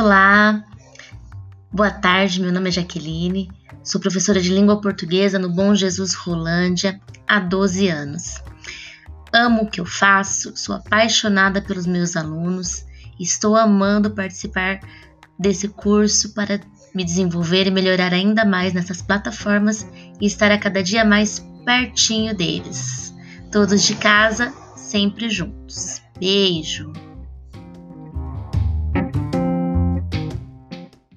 Olá, boa tarde. Meu nome é Jaqueline, sou professora de língua portuguesa no Bom Jesus Rolândia há 12 anos. Amo o que eu faço, sou apaixonada pelos meus alunos estou amando participar desse curso para me desenvolver e melhorar ainda mais nessas plataformas e estar a cada dia mais pertinho deles. Todos de casa, sempre juntos. Beijo!